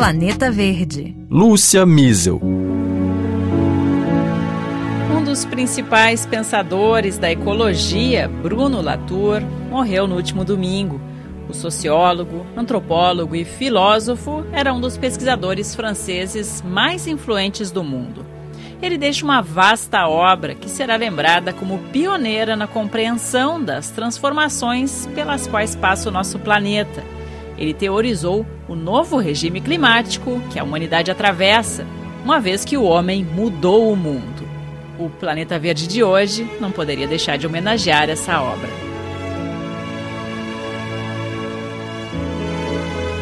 Planeta Verde. Lúcia Miesel. Um dos principais pensadores da ecologia, Bruno Latour, morreu no último domingo. O sociólogo, antropólogo e filósofo era um dos pesquisadores franceses mais influentes do mundo. Ele deixa uma vasta obra que será lembrada como pioneira na compreensão das transformações pelas quais passa o nosso planeta. Ele teorizou o novo regime climático que a humanidade atravessa, uma vez que o homem mudou o mundo. O Planeta Verde de hoje não poderia deixar de homenagear essa obra.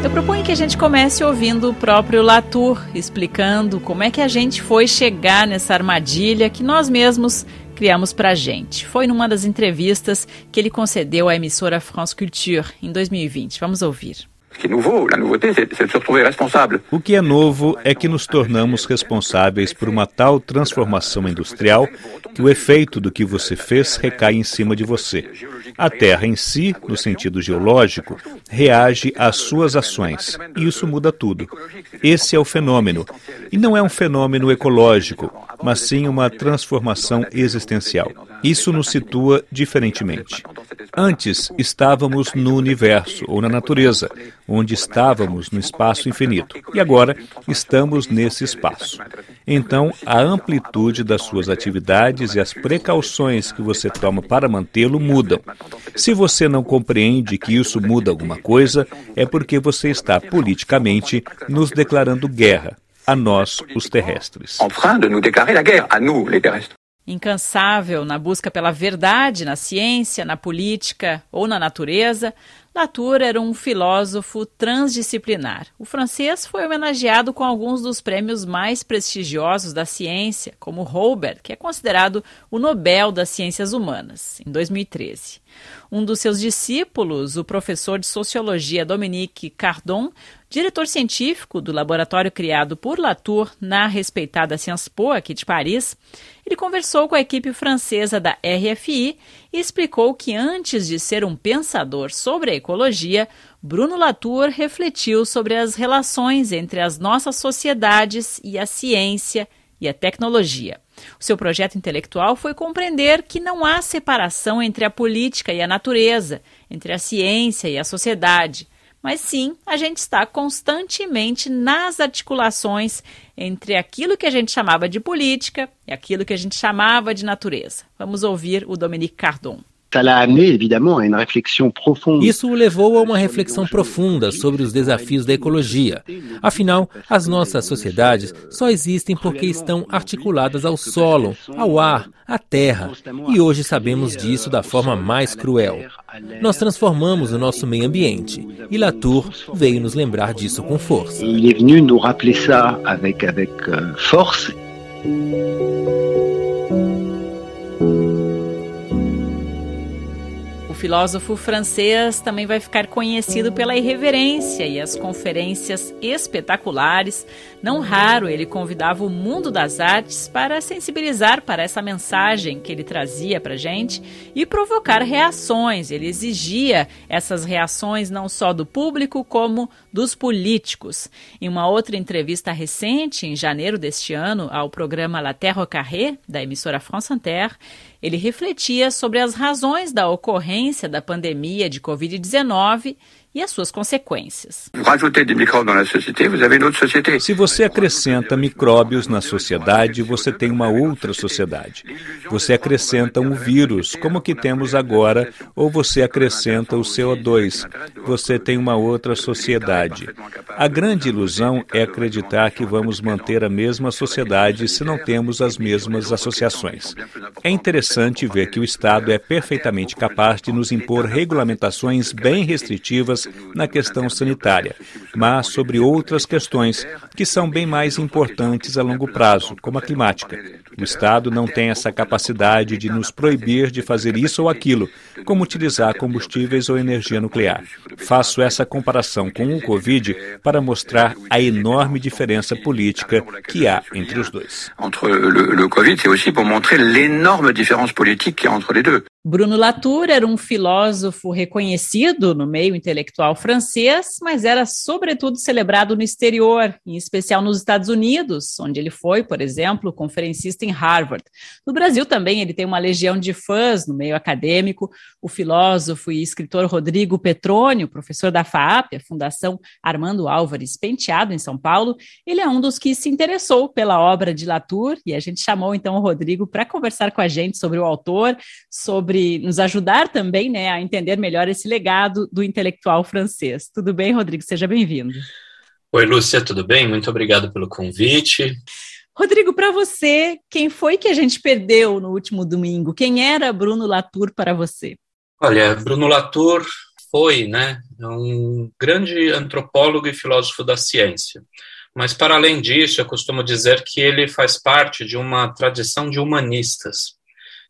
Eu proponho que a gente comece ouvindo o próprio Latour, explicando como é que a gente foi chegar nessa armadilha que nós mesmos criamos para a gente. Foi numa das entrevistas que ele concedeu à emissora France Culture em 2020. Vamos ouvir. O que é novo é que nos tornamos responsáveis por uma tal transformação industrial que o efeito do que você fez recai em cima de você. A Terra em si, no sentido geológico, reage às suas ações. E isso muda tudo. Esse é o fenômeno. E não é um fenômeno ecológico, mas sim uma transformação existencial. Isso nos situa diferentemente. Antes estávamos no universo ou na natureza, onde estávamos no espaço infinito, e agora estamos nesse espaço. Então, a amplitude das suas atividades e as precauções que você toma para mantê-lo mudam. Se você não compreende que isso muda alguma coisa, é porque você está politicamente nos declarando guerra a nós, os terrestres. Incansável na busca pela verdade na ciência, na política ou na natureza, Latour era um filósofo transdisciplinar. O francês foi homenageado com alguns dos prêmios mais prestigiosos da ciência, como Robert, que é considerado o Nobel das Ciências Humanas, em 2013. Um dos seus discípulos, o professor de sociologia Dominique Cardon, diretor científico do laboratório criado por Latour na respeitada Sciences Po, aqui de Paris, ele conversou com a equipe francesa da RFI e explicou que antes de ser um pensador sobre a ecologia, Bruno Latour refletiu sobre as relações entre as nossas sociedades e a ciência e a tecnologia. O seu projeto intelectual foi compreender que não há separação entre a política e a natureza, entre a ciência e a sociedade mas sim a gente está constantemente nas articulações entre aquilo que a gente chamava de política e aquilo que a gente chamava de natureza. Vamos ouvir o Dominique Cardon. Isso o levou a uma reflexão profunda sobre os desafios da ecologia. Afinal, as nossas sociedades só existem porque estão articuladas ao solo, ao ar, à terra. E hoje sabemos disso da forma mais cruel. Nós transformamos o nosso meio ambiente. E Latour veio nos lembrar disso com força. Ele veio nos rappeler ça avec, avec uh, force. Filósofo francês também vai ficar conhecido pela irreverência e as conferências espetaculares. Não raro, ele convidava o mundo das artes para sensibilizar para essa mensagem que ele trazia para gente e provocar reações. Ele exigia essas reações não só do público, como dos políticos. Em uma outra entrevista recente, em janeiro deste ano, ao programa La Terre au Carré, da emissora France Inter, ele refletia sobre as razões da ocorrência da pandemia de Covid-19 e as suas consequências. Se você acrescenta micróbios na sociedade, você tem uma outra sociedade. Você acrescenta um vírus, como o que temos agora, ou você acrescenta o CO2, você tem uma outra sociedade. A grande ilusão é acreditar que vamos manter a mesma sociedade se não temos as mesmas associações. É interessante ver que o Estado é perfeitamente capaz de nos impor regulamentações bem restritivas na questão sanitária, mas sobre outras questões que são bem mais importantes a longo prazo, como a climática. O Estado não tem essa capacidade de nos proibir de fazer isso ou aquilo, como utilizar combustíveis ou energia nuclear. Faço essa comparação com o Covid para mostrar a enorme diferença política que há entre os dois. Entre le Covid, c'est aussi pour montrer l'énorme différence politique qu'il y a entre les deux. Bruno Latour era um filósofo reconhecido no meio intelectual francês, mas era sobretudo celebrado no exterior, em especial nos Estados Unidos, onde ele foi, por exemplo, conferencista em Harvard. No Brasil também ele tem uma legião de fãs no meio acadêmico. O filósofo e escritor Rodrigo Petrônio, professor da FAAP, a Fundação Armando Álvares Penteado, em São Paulo, ele é um dos que se interessou pela obra de Latour e a gente chamou então o Rodrigo para conversar com a gente sobre o autor, sobre sobre nos ajudar também né, a entender melhor esse legado do intelectual francês. Tudo bem, Rodrigo? Seja bem-vindo. Oi, Lúcia, tudo bem? Muito obrigado pelo convite. Rodrigo, para você, quem foi que a gente perdeu no último domingo? Quem era Bruno Latour para você? Olha, Bruno Latour foi né, um grande antropólogo e filósofo da ciência. Mas, para além disso, eu costumo dizer que ele faz parte de uma tradição de humanistas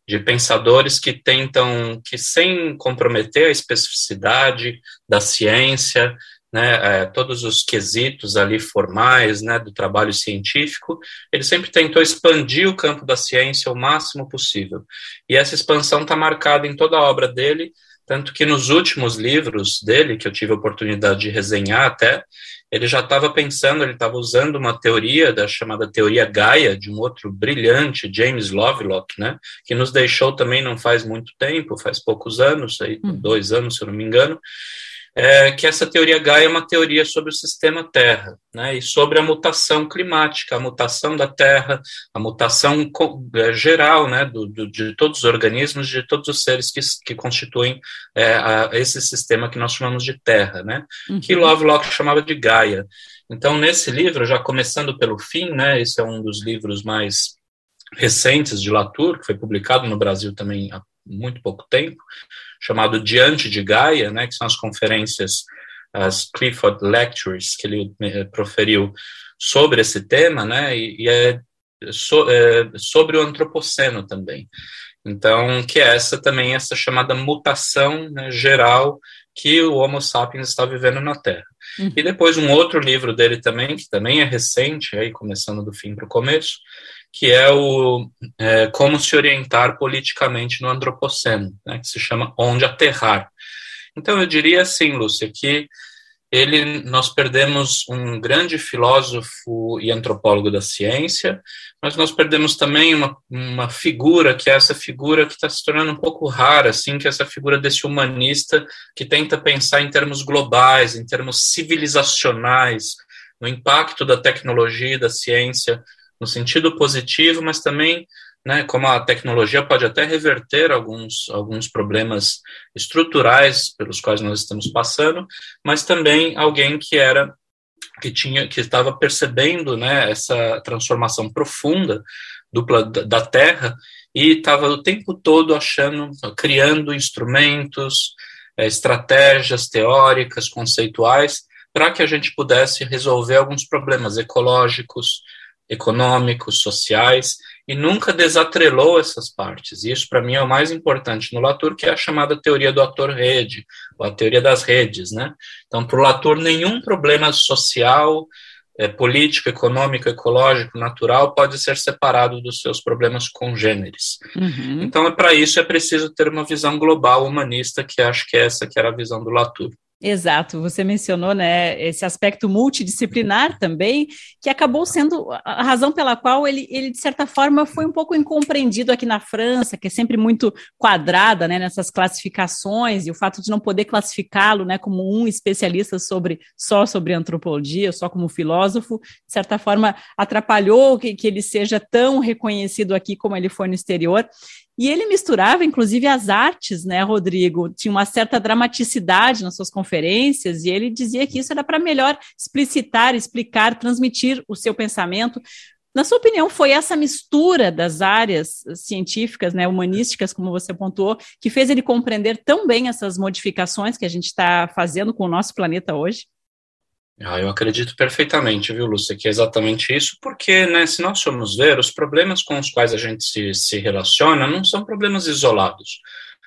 de pensadores que tentam, que sem comprometer a especificidade da ciência, né, é, todos os quesitos ali formais, né, do trabalho científico, ele sempre tentou expandir o campo da ciência o máximo possível. E essa expansão está marcada em toda a obra dele, tanto que nos últimos livros dele, que eu tive a oportunidade de resenhar até, ele já estava pensando, ele estava usando uma teoria da chamada teoria Gaia, de um outro brilhante, James Lovelock, né, que nos deixou também não faz muito tempo, faz poucos anos, aí, hum. dois anos, se eu não me engano, é, que essa teoria Gaia é uma teoria sobre o sistema Terra, né, e sobre a mutação climática, a mutação da Terra, a mutação é, geral, né, do, do, de todos os organismos, de todos os seres que, que constituem é, a, esse sistema que nós chamamos de Terra, né, uhum. que Lovelock chamava de Gaia. Então, nesse livro, já começando pelo fim, né, esse é um dos livros mais recentes de Latour, que foi publicado no Brasil também há muito pouco tempo, chamado Diante de Gaia, né, que são as conferências, as Clifford Lectures que ele eh, proferiu sobre esse tema, né, e, e é, so, é, sobre o antropoceno também. Então, que é essa também essa chamada mutação né, geral que o Homo sapiens está vivendo na Terra. Uhum. E depois um outro livro dele também, que também é recente, aí começando do fim para o começo, que é o é, Como se orientar politicamente no Antropoceno, né, que se chama Onde Aterrar. Então, eu diria assim, Lúcia, que ele, nós perdemos um grande filósofo e antropólogo da ciência, mas nós perdemos também uma, uma figura, que é essa figura que está se tornando um pouco rara, assim, que é essa figura desse humanista que tenta pensar em termos globais, em termos civilizacionais, no impacto da tecnologia e da ciência no sentido positivo, mas também, né, como a tecnologia pode até reverter alguns, alguns problemas estruturais pelos quais nós estamos passando, mas também alguém que era que tinha que estava percebendo, né, essa transformação profunda do, da Terra e estava o tempo todo achando, criando instrumentos, é, estratégias teóricas, conceituais, para que a gente pudesse resolver alguns problemas ecológicos, econômicos, sociais, e nunca desatrelou essas partes. E isso, para mim, é o mais importante no Latour, que é a chamada teoria do ator-rede, ou a teoria das redes. Né? Então, para o Latour, nenhum problema social, é, político, econômico, ecológico, natural pode ser separado dos seus problemas congêneres. Uhum. Então, é para isso é preciso ter uma visão global, humanista, que acho que é essa que era a visão do Latour. Exato, você mencionou né, esse aspecto multidisciplinar também, que acabou sendo a razão pela qual ele, ele, de certa forma, foi um pouco incompreendido aqui na França, que é sempre muito quadrada né, nessas classificações, e o fato de não poder classificá-lo né, como um especialista sobre só sobre antropologia, só como filósofo, de certa forma, atrapalhou que, que ele seja tão reconhecido aqui como ele foi no exterior. E ele misturava, inclusive, as artes, né, Rodrigo? Tinha uma certa dramaticidade nas suas conferências, e ele dizia que isso era para melhor explicitar, explicar, transmitir o seu pensamento. Na sua opinião, foi essa mistura das áreas científicas, né, humanísticas, como você pontuou, que fez ele compreender tão bem essas modificações que a gente está fazendo com o nosso planeta hoje? Ah, eu acredito perfeitamente, viu, Lúcia, que é exatamente isso, porque, né, se nós formos ver, os problemas com os quais a gente se, se relaciona não são problemas isolados.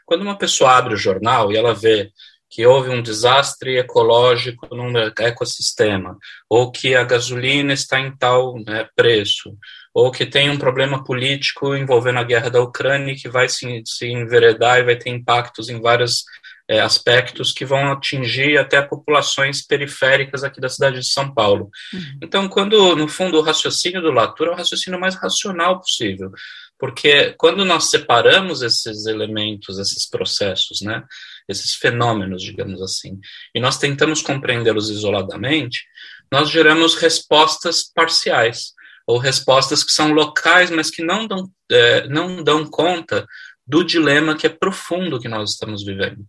Quando uma pessoa abre o jornal e ela vê que houve um desastre ecológico no ecossistema, ou que a gasolina está em tal né, preço, ou que tem um problema político envolvendo a guerra da Ucrânia que vai se, se enveredar e vai ter impactos em vários é, aspectos que vão atingir até populações periféricas aqui da cidade de São Paulo. Uhum. Então, quando, no fundo, o raciocínio do Latour é o raciocínio mais racional possível, porque quando nós separamos esses elementos, esses processos, né, esses fenômenos, digamos assim, e nós tentamos compreendê-los isoladamente, nós geramos respostas parciais, ou respostas que são locais, mas que não dão, é, não dão conta do dilema que é profundo que nós estamos vivendo.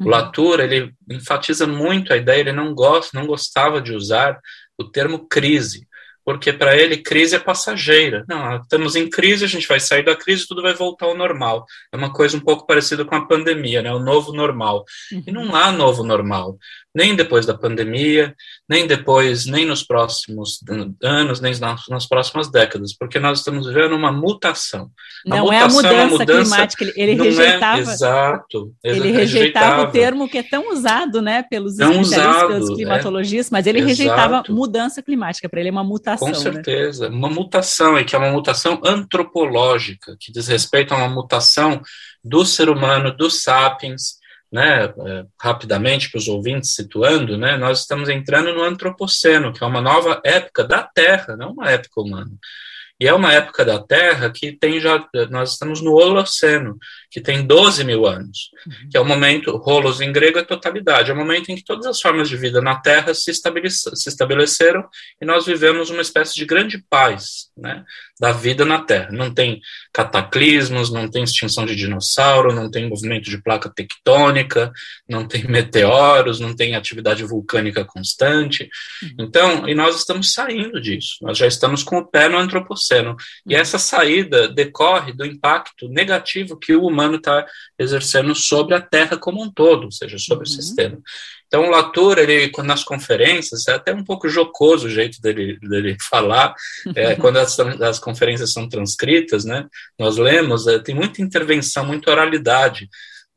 O uhum. Latour, ele enfatiza muito a ideia, ele não gosta, não gostava de usar o termo crise, porque para ele crise é passageira. Não, estamos em crise, a gente vai sair da crise, tudo vai voltar ao normal. É uma coisa um pouco parecida com a pandemia, né? O novo normal. E não há novo normal nem depois da pandemia, nem depois, nem nos próximos anos, nem nas, nas próximas décadas, porque nós estamos vivendo uma mutação. Não é a mutação, é a mudança, mudança climática, ele, ele é rejeitava. É, exato, ele rejeitava, rejeitava, o termo que é tão usado, né, pelos tão usado, pelos é. climatologistas, é, mas ele exato. rejeitava mudança climática, para ele é uma mutação. Com né? certeza, né? uma mutação, e que é uma mutação antropológica, que diz respeito a uma mutação do ser humano, dos sapiens, né, é, rapidamente para os ouvintes situando, né, nós estamos entrando no antropoceno, que é uma nova época da Terra, não uma época humana. E é uma época da Terra que tem já, nós estamos no Holoceno, que tem 12 mil anos, uhum. que é o momento, rolos em grego é totalidade, é o momento em que todas as formas de vida na Terra se, se estabeleceram e nós vivemos uma espécie de grande paz, né, da vida na Terra. Não tem cataclismos, não tem extinção de dinossauro, não tem movimento de placa tectônica, não tem meteoros, não tem atividade vulcânica constante. Uhum. Então, e nós estamos saindo disso, nós já estamos com o pé no antropoceno. E uhum. essa saída decorre do impacto negativo que o humano está exercendo sobre a Terra como um todo, ou seja, sobre uhum. o sistema. Então, o Latour, ele, nas conferências, é até um pouco jocoso o jeito dele, dele falar, é, quando as, as, conferências são transcritas, né, nós lemos, é, tem muita intervenção, muita oralidade,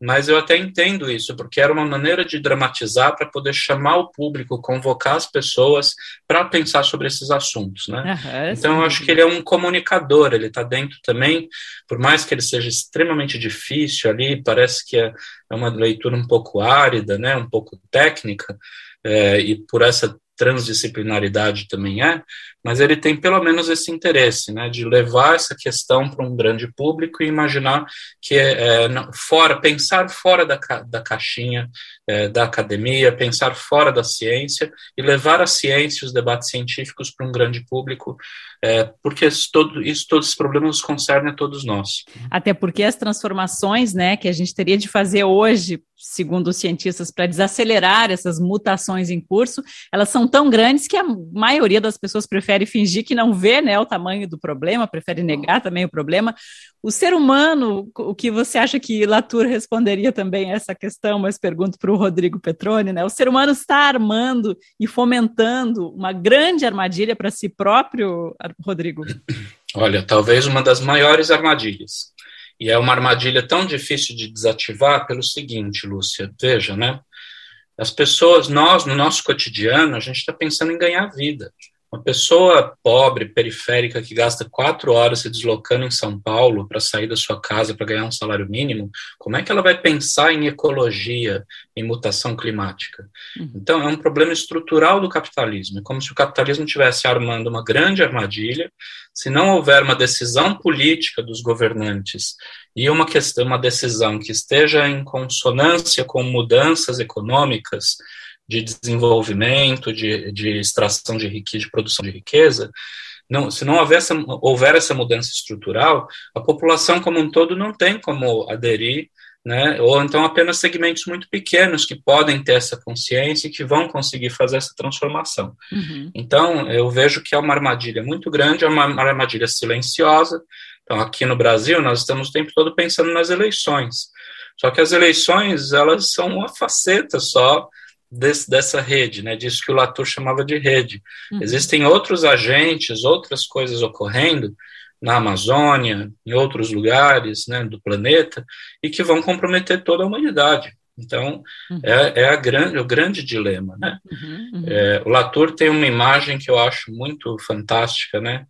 mas eu até entendo isso, porque era uma maneira de dramatizar para poder chamar o público, convocar as pessoas para pensar sobre esses assuntos, né? Uhum, então, eu acho que ele é um comunicador, ele está dentro também, por mais que ele seja extremamente difícil ali, parece que é, é uma leitura um pouco árida, né? Um pouco técnica, é, e por essa transdisciplinaridade também é, mas ele tem pelo menos esse interesse, né, de levar essa questão para um grande público e imaginar que é, é fora, pensar fora da, da caixinha é, da academia, pensar fora da ciência e levar a ciência, os debates científicos para um grande público, é, porque isso, todo, isso, todos os problemas concernem a todos nós. Até porque as transformações, né, que a gente teria de fazer hoje segundo os cientistas, para desacelerar essas mutações em curso, elas são tão grandes que a maioria das pessoas prefere fingir que não vê né, o tamanho do problema, prefere negar também o problema. O ser humano, o que você acha que Latour responderia também a essa questão, mas pergunto para o Rodrigo Petroni, né? O ser humano está armando e fomentando uma grande armadilha para si próprio, Rodrigo? Olha, talvez uma das maiores armadilhas. E é uma armadilha tão difícil de desativar pelo seguinte, Lúcia, veja, né? As pessoas, nós, no nosso cotidiano, a gente está pensando em ganhar vida. Uma pessoa pobre, periférica, que gasta quatro horas se deslocando em São Paulo para sair da sua casa para ganhar um salário mínimo, como é que ela vai pensar em ecologia, em mutação climática? Uhum. Então, é um problema estrutural do capitalismo. É como se o capitalismo estivesse armando uma grande armadilha. Se não houver uma decisão política dos governantes e uma, questão, uma decisão que esteja em consonância com mudanças econômicas, de desenvolvimento, de, de extração de riqueza, de produção de riqueza, não, se não houver essa, houver essa mudança estrutural, a população como um todo não tem como aderir, né? ou então apenas segmentos muito pequenos que podem ter essa consciência e que vão conseguir fazer essa transformação. Uhum. Então, eu vejo que é uma armadilha muito grande, é uma, armadilha silenciosa. Então, aqui no Brasil, nós estamos o tempo todo pensando nas eleições. Só que as eleições, elas são uma faceta só desse, dessa rede, né, disso que o Latour chamava de rede. Uhum. Existem outros agentes, outras coisas ocorrendo na Amazônia, em outros lugares né, do planeta, e que vão comprometer toda a humanidade. Então, uhum. é, é, grande, o grande dilema, né? Uhum, uhum. É, o Latour tem uma imagem que eu acho muito fantástica, né?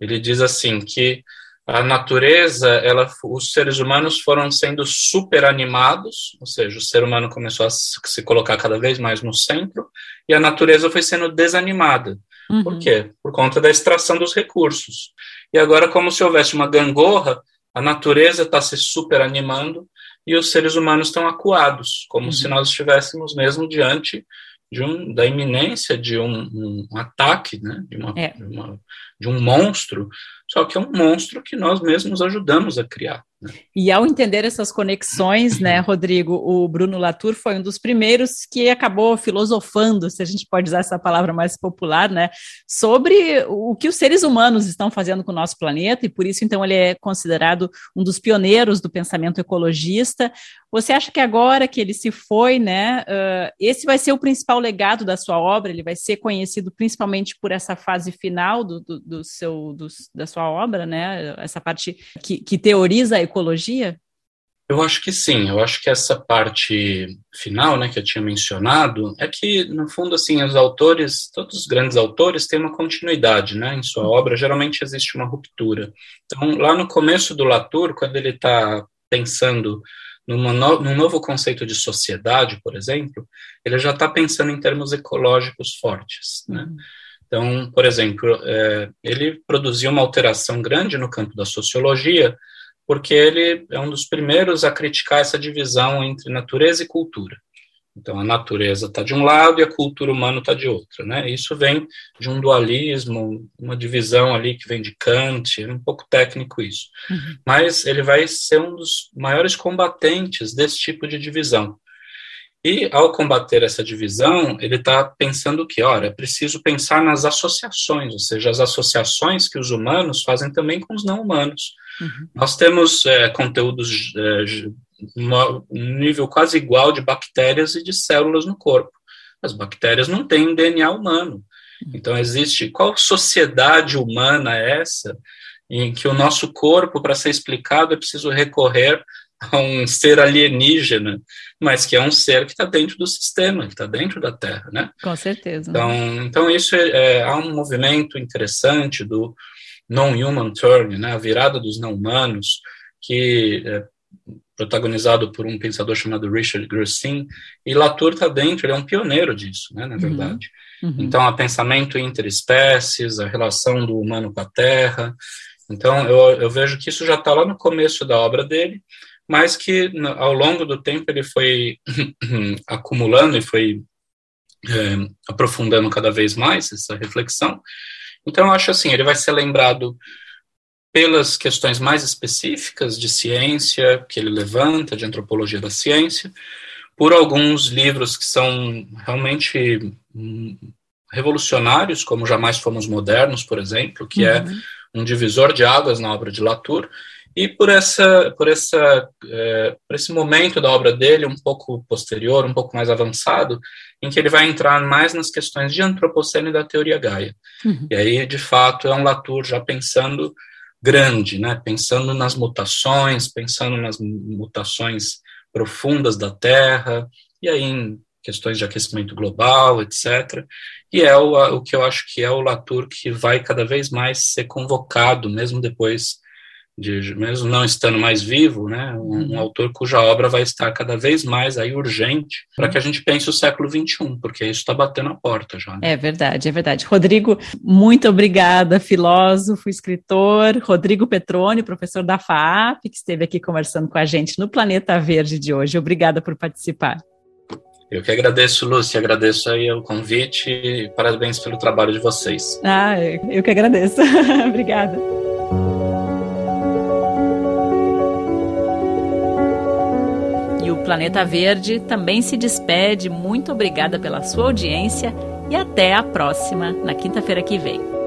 Ele diz assim que a natureza, ela, os seres humanos foram sendo super animados, ou seja, o ser humano começou a se colocar cada vez mais no centro, e a natureza foi sendo desanimada. Uhum. Por quê? Por conta da extração dos recursos. E agora, como se houvesse uma gangorra, a natureza está se super animando e os seres humanos estão acuados, como uhum. se nós estivéssemos mesmo diante de um, da iminência de um, um ataque, né, de, uma, é. de, uma, de um monstro, só que é um monstro que nós mesmos ajudamos a criar. E ao entender essas conexões, né, Rodrigo, o Bruno Latour foi um dos primeiros que acabou filosofando, se a gente pode usar essa palavra mais popular, né, sobre o que os seres humanos estão fazendo com o nosso planeta, e por isso, então, ele é considerado um dos pioneiros do pensamento ecologista. Você acha que agora que ele se foi, né, uh, esse vai ser o principal legado da sua obra? Ele vai ser conhecido principalmente por essa fase final do, do, do seu, do, da sua obra, né, essa parte que, que teoriza a ecologia? Eu acho que sim, eu acho que essa parte final, né, que eu tinha mencionado, é que, no fundo, assim, os autores, todos os grandes autores têm uma continuidade, né, em sua obra, geralmente existe uma ruptura. Então, lá no começo do Latour, quando ele está pensando numa no, num novo conceito de sociedade, por exemplo, ele já está pensando em termos ecológicos fortes, né. Uhum. Então, por exemplo, é, ele produziu uma alteração grande no campo da sociologia, porque ele é um dos primeiros a criticar essa divisão entre natureza e cultura. Então, a natureza está de um lado e a cultura humana está de outro. Né? Isso vem de um dualismo, uma divisão ali que vem de Kant, é um pouco técnico isso. Uhum. Mas ele vai ser um dos maiores combatentes desse tipo de divisão. E, ao combater essa divisão, ele está pensando que, ora, é preciso pensar nas associações, ou seja, as associações que os humanos fazem também com os não humanos. Uhum. Nós temos é, conteúdos, é, um nível quase igual de bactérias e de células no corpo. As bactérias não têm DNA humano. Então, existe. Qual sociedade humana é essa em que o nosso corpo, para ser explicado, é preciso recorrer a um ser alienígena, mas que é um ser que está dentro do sistema, que está dentro da Terra, né? Com certeza. Então, então isso é, é, há um movimento interessante do non-human turn, né, a virada dos não-humanos, que é protagonizado por um pensador chamado Richard Grossin, e Latour está dentro, ele é um pioneiro disso, né, na uhum. verdade. Uhum. Uhum. Então, o pensamento interespécies, a relação do humano com a Terra. Então, eu, eu vejo que isso já está lá no começo da obra dele, mas que ao longo do tempo ele foi acumulando e foi é, aprofundando cada vez mais essa reflexão, então, eu acho assim, ele vai ser lembrado pelas questões mais específicas de ciência que ele levanta, de antropologia da ciência, por alguns livros que são realmente hum, revolucionários, como Jamais Fomos Modernos, por exemplo, que é uhum. é um divisor de águas na obra de Latour, e por essa por essa é, por esse momento da obra dele um pouco posterior um pouco mais avançado em que ele vai entrar mais nas questões de antropoceno e da teoria Gaia. Uhum. e aí de fato é um Latour já pensando grande né? Pensando nas mutações pensando nas mutações profundas da Terra e aí em questões de aquecimento global etc e é o, o que eu acho que é o Latour que vai cada vez mais ser convocado mesmo depois de, mesmo não estando mais vivo, né, um, um, uhum. autor cuja obra vai estar cada vez mais aí urgente para que a gente pense o século XXI, porque isso está batendo a porta já. Né? É verdade, é verdade. Rodrigo, muito obrigada, filósofo, escritor, Rodrigo Petroni, professor da FAAP, que esteve aqui conversando com a gente no Planeta Verde de hoje. Obrigada por participar. Eu que agradeço, Lúcia, agradeço aí o convite e parabéns pelo trabalho de vocês. Ah, eu que agradeço. Obrigada. Planeta Verde também se despede. Muito obrigada pela sua audiência e até a próxima, na quinta-feira que vem.